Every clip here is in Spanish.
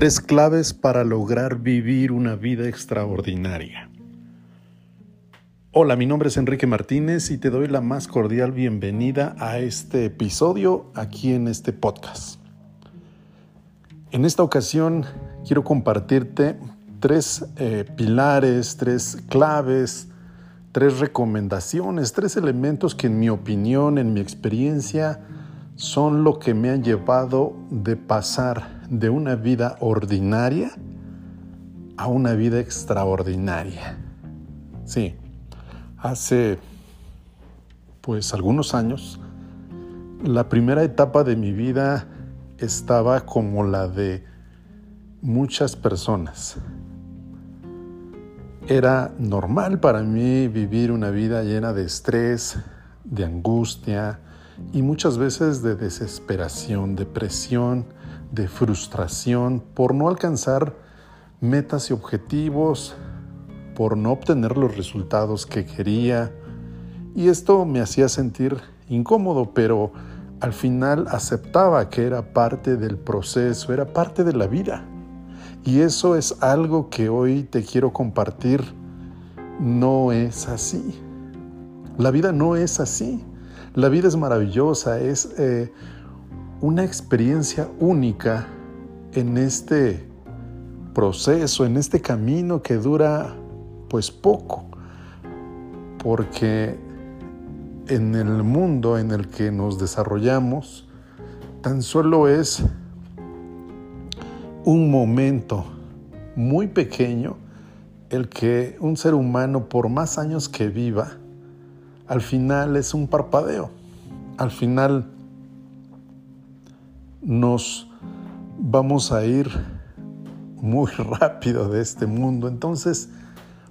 Tres claves para lograr vivir una vida extraordinaria. Hola, mi nombre es Enrique Martínez y te doy la más cordial bienvenida a este episodio aquí en este podcast. En esta ocasión quiero compartirte tres eh, pilares, tres claves, tres recomendaciones, tres elementos que en mi opinión, en mi experiencia, son lo que me han llevado de pasar de una vida ordinaria a una vida extraordinaria. Sí, hace pues algunos años, la primera etapa de mi vida estaba como la de muchas personas. Era normal para mí vivir una vida llena de estrés, de angustia y muchas veces de desesperación, depresión, de frustración por no alcanzar metas y objetivos, por no obtener los resultados que quería. Y esto me hacía sentir incómodo, pero al final aceptaba que era parte del proceso, era parte de la vida. Y eso es algo que hoy te quiero compartir. No es así. La vida no es así. La vida es maravillosa, es eh, una experiencia única en este proceso, en este camino que dura pues poco, porque en el mundo en el que nos desarrollamos tan solo es un momento muy pequeño el que un ser humano por más años que viva, al final es un parpadeo, al final nos vamos a ir muy rápido de este mundo. Entonces,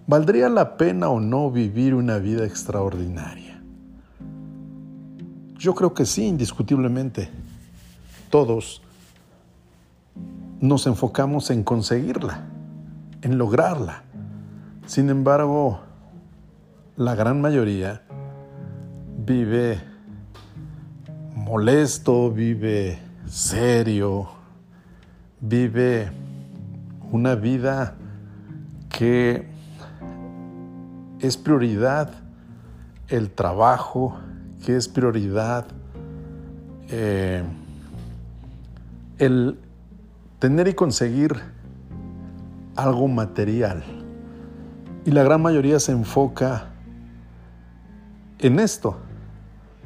¿valdría la pena o no vivir una vida extraordinaria? Yo creo que sí, indiscutiblemente. Todos nos enfocamos en conseguirla, en lograrla. Sin embargo, la gran mayoría vive molesto, vive serio, vive una vida que es prioridad el trabajo, que es prioridad eh, el tener y conseguir algo material. Y la gran mayoría se enfoca en esto,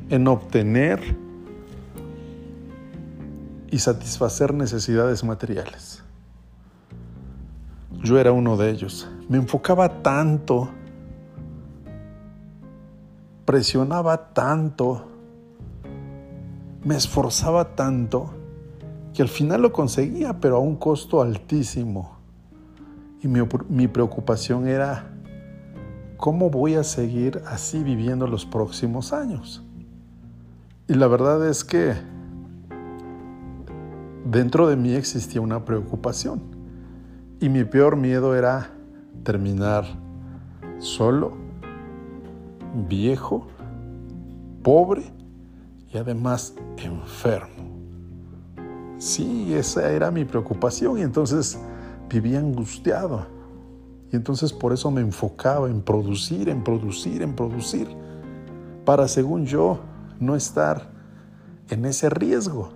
en obtener y satisfacer necesidades materiales. Yo era uno de ellos. Me enfocaba tanto, presionaba tanto, me esforzaba tanto, que al final lo conseguía, pero a un costo altísimo. Y mi, mi preocupación era, ¿cómo voy a seguir así viviendo los próximos años? Y la verdad es que dentro de mí existía una preocupación y mi peor miedo era terminar solo, viejo, pobre y además enfermo. Sí, esa era mi preocupación y entonces vivía angustiado. Y entonces por eso me enfocaba en producir, en producir, en producir, para según yo no estar en ese riesgo.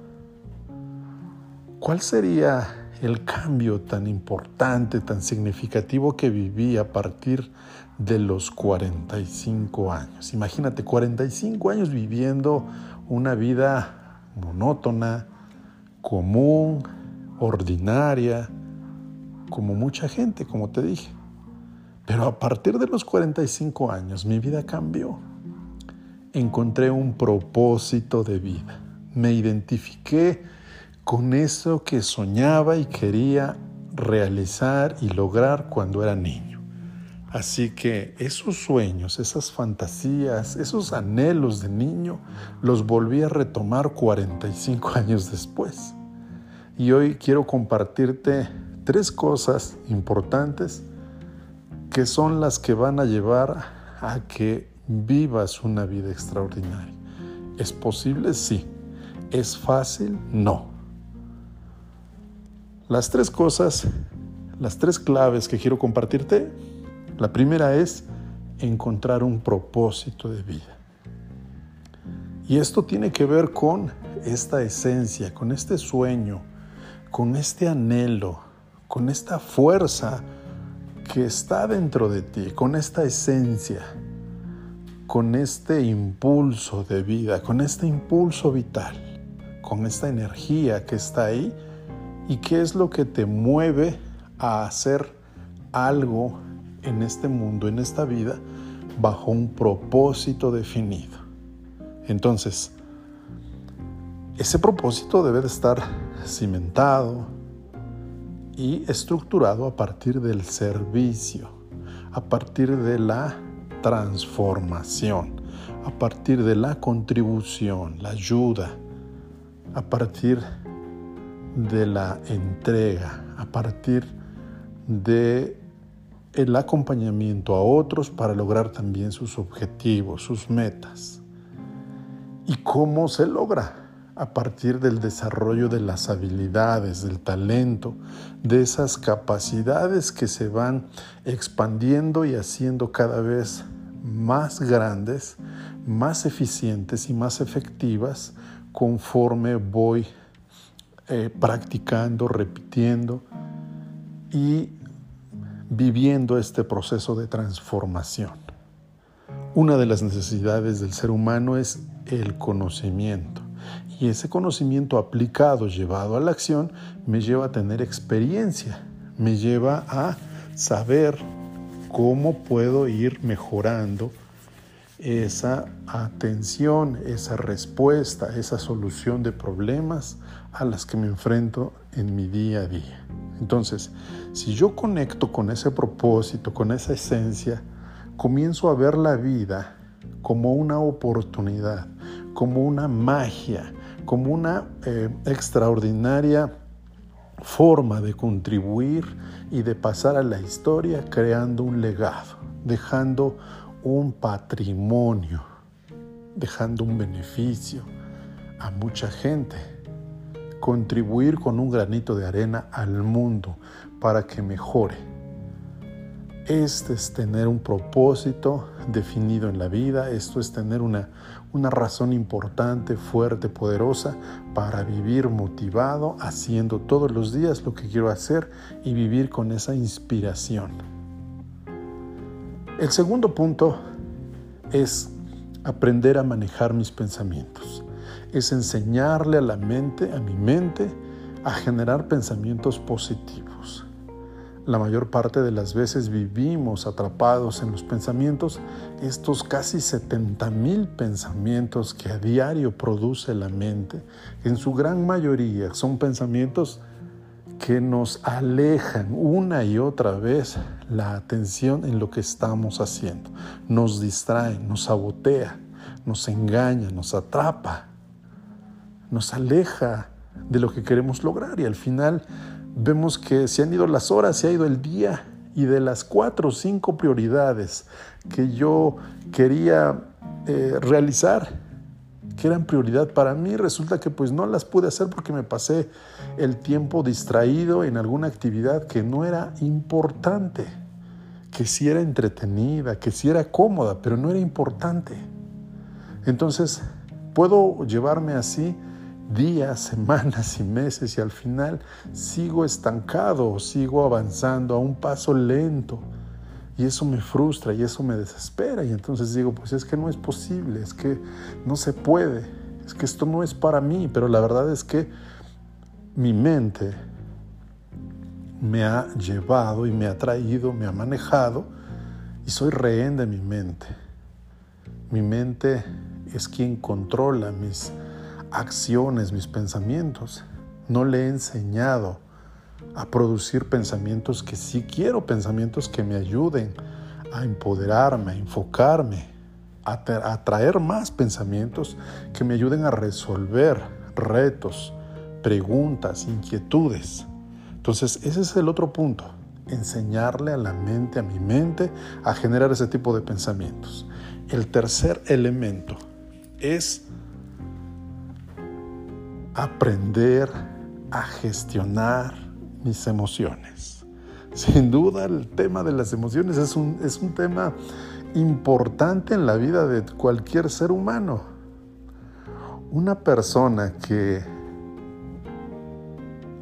¿Cuál sería el cambio tan importante, tan significativo que viví a partir de los 45 años? Imagínate, 45 años viviendo una vida monótona, común, ordinaria, como mucha gente, como te dije. Pero a partir de los 45 años mi vida cambió. Encontré un propósito de vida. Me identifiqué con eso que soñaba y quería realizar y lograr cuando era niño. Así que esos sueños, esas fantasías, esos anhelos de niño, los volví a retomar 45 años después. Y hoy quiero compartirte tres cosas importantes que son las que van a llevar a que vivas una vida extraordinaria. ¿Es posible? Sí. ¿Es fácil? No. Las tres cosas, las tres claves que quiero compartirte, la primera es encontrar un propósito de vida. Y esto tiene que ver con esta esencia, con este sueño, con este anhelo, con esta fuerza que está dentro de ti, con esta esencia, con este impulso de vida, con este impulso vital, con esta energía que está ahí y qué es lo que te mueve a hacer algo en este mundo, en esta vida, bajo un propósito definido. Entonces, ese propósito debe de estar cimentado y estructurado a partir del servicio, a partir de la transformación, a partir de la contribución, la ayuda, a partir de la entrega, a partir de el acompañamiento a otros para lograr también sus objetivos, sus metas. ¿Y cómo se logra? A partir del desarrollo de las habilidades, del talento, de esas capacidades que se van expandiendo y haciendo cada vez más grandes, más eficientes y más efectivas conforme voy eh, practicando, repitiendo y viviendo este proceso de transformación. Una de las necesidades del ser humano es el conocimiento. Y ese conocimiento aplicado, llevado a la acción, me lleva a tener experiencia, me lleva a saber cómo puedo ir mejorando esa atención, esa respuesta, esa solución de problemas a las que me enfrento en mi día a día. Entonces, si yo conecto con ese propósito, con esa esencia, comienzo a ver la vida como una oportunidad, como una magia, como una eh, extraordinaria forma de contribuir y de pasar a la historia creando un legado, dejando un patrimonio, dejando un beneficio a mucha gente contribuir con un granito de arena al mundo para que mejore. Este es tener un propósito definido en la vida, esto es tener una, una razón importante, fuerte, poderosa para vivir motivado, haciendo todos los días lo que quiero hacer y vivir con esa inspiración. El segundo punto es aprender a manejar mis pensamientos es enseñarle a la mente, a mi mente, a generar pensamientos positivos. La mayor parte de las veces vivimos atrapados en los pensamientos, estos casi 70 mil pensamientos que a diario produce la mente, en su gran mayoría son pensamientos que nos alejan una y otra vez la atención en lo que estamos haciendo, nos distraen, nos sabotea, nos engaña, nos atrapa nos aleja de lo que queremos lograr y al final vemos que se han ido las horas, se ha ido el día y de las cuatro o cinco prioridades que yo quería eh, realizar, que eran prioridad para mí, resulta que pues no las pude hacer porque me pasé el tiempo distraído en alguna actividad que no era importante, que sí era entretenida, que sí era cómoda, pero no era importante. Entonces, puedo llevarme así días, semanas y meses y al final sigo estancado, sigo avanzando a un paso lento. Y eso me frustra y eso me desespera. Y entonces digo, pues es que no es posible, es que no se puede, es que esto no es para mí. Pero la verdad es que mi mente me ha llevado y me ha traído, me ha manejado y soy rehén de mi mente. Mi mente es quien controla mis acciones, mis pensamientos. No le he enseñado a producir pensamientos que sí quiero, pensamientos que me ayuden a empoderarme, a enfocarme, a, traer más pensamientos que me ayuden a resolver retos, preguntas, inquietudes. Entonces, ese es el otro punto, enseñarle a la mente, a mi mente, a generar ese tipo de pensamientos. El tercer elemento es aprender a gestionar mis emociones. Sin duda el tema de las emociones es un, es un tema importante en la vida de cualquier ser humano. Una persona que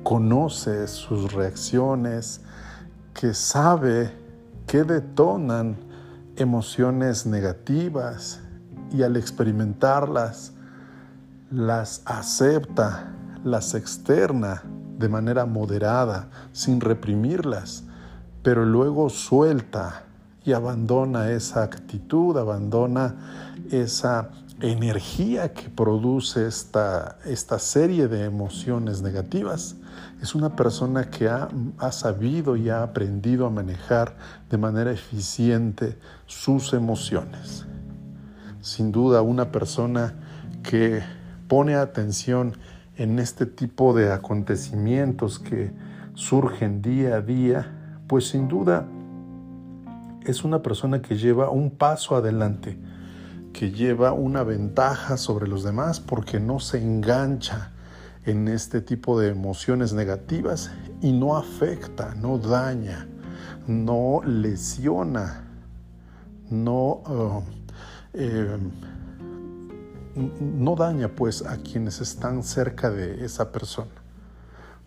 conoce sus reacciones, que sabe que detonan emociones negativas y al experimentarlas las acepta, las externa de manera moderada, sin reprimirlas, pero luego suelta y abandona esa actitud, abandona esa energía que produce esta, esta serie de emociones negativas. Es una persona que ha, ha, sabido y ha aprendido a manejar de manera eficiente sus emociones. Sin duda, una persona que pone atención en este tipo de acontecimientos que surgen día a día, pues sin duda es una persona que lleva un paso adelante, que lleva una ventaja sobre los demás porque no se engancha en este tipo de emociones negativas y no afecta, no daña, no lesiona, no, eh, no daña pues a quienes están cerca de esa persona.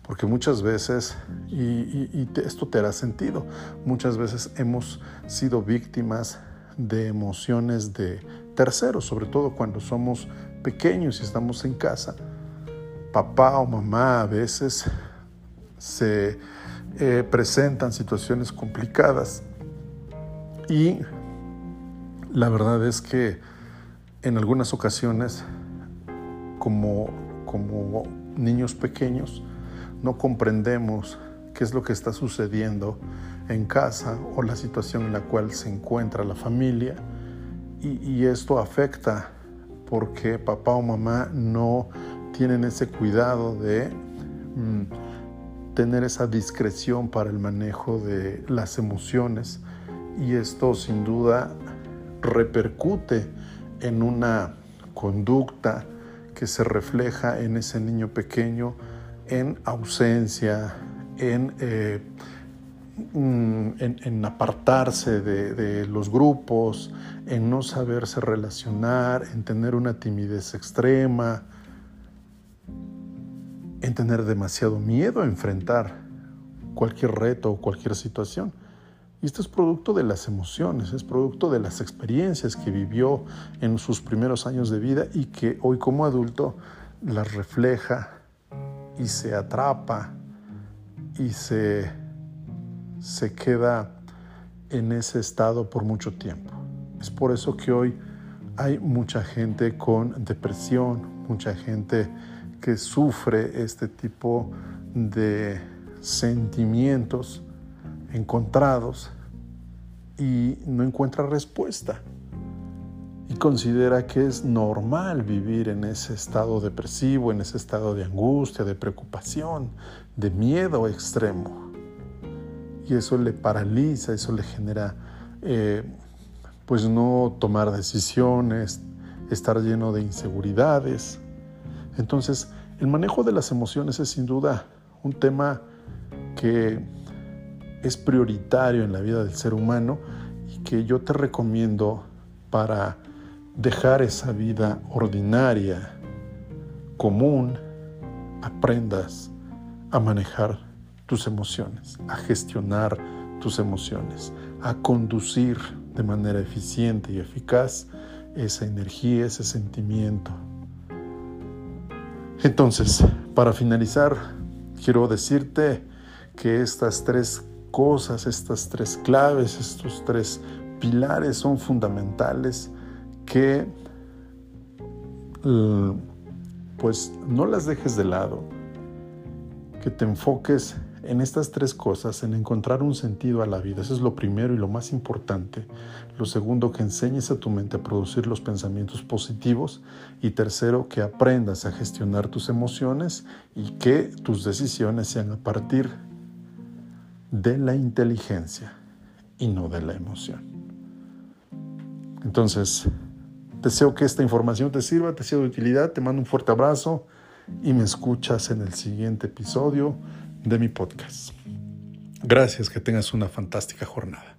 Porque muchas veces, y, esto te hará sentido, muchas veces hemos sido víctimas de emociones de terceros, sobre todo cuando somos pequeños y estamos en casa. Papá o mamá a veces se eh, presentan situaciones complicadas y la verdad es que en algunas ocasiones, como, como niños pequeños, no comprendemos qué es lo que está sucediendo en casa o la situación en la cual se encuentra la familia. Y, esto afecta porque papá o mamá no tienen ese cuidado de mm, tener esa discreción para el manejo de las emociones. Y esto sin duda repercute en una conducta que se refleja en ese niño pequeño en ausencia, en, eh, mm, en, apartarse de, de, los grupos, en no saberse relacionar, en tener una timidez extrema, en tener demasiado miedo a enfrentar cualquier reto o cualquier situación. Y esto es producto de las emociones, es producto de las experiencias que vivió en sus primeros años de vida y que hoy como adulto las refleja y se atrapa y se, se queda en ese estado por mucho tiempo. Es por eso que hoy hay mucha gente con depresión, mucha gente que sufre este tipo de sentimientos encontrados y no encuentra respuesta. Y considera que es normal vivir en ese estado depresivo, en ese estado de angustia, de preocupación, de miedo extremo. Y eso le paraliza, eso le genera, eh, pues no tomar decisiones, estar lleno de inseguridades. Entonces, el manejo de las emociones es sin duda un tema que es prioritario en la vida del ser humano y que yo te recomiendo para dejar esa vida ordinaria, común, aprendas a manejar tus emociones, a gestionar tus emociones, a conducir de manera eficiente y eficaz esa energía, ese sentimiento. Entonces, para finalizar, quiero decirte que estas tres cosas, estas tres claves, estos tres pilares son fundamentales que pues no las dejes de lado, que te enfoques en estas tres cosas, en encontrar un sentido a la vida. Eso es lo primero y lo más importante. Lo segundo, que enseñes a tu mente a producir los pensamientos positivos. Y tercero, que aprendas a gestionar tus emociones y que tus decisiones sean a partir de la inteligencia y no de la emoción. Entonces, deseo que esta información te sirva, te sea de utilidad, te mando un fuerte abrazo y me escuchas en el siguiente episodio de mi podcast. Gracias, que tengas una fantástica jornada.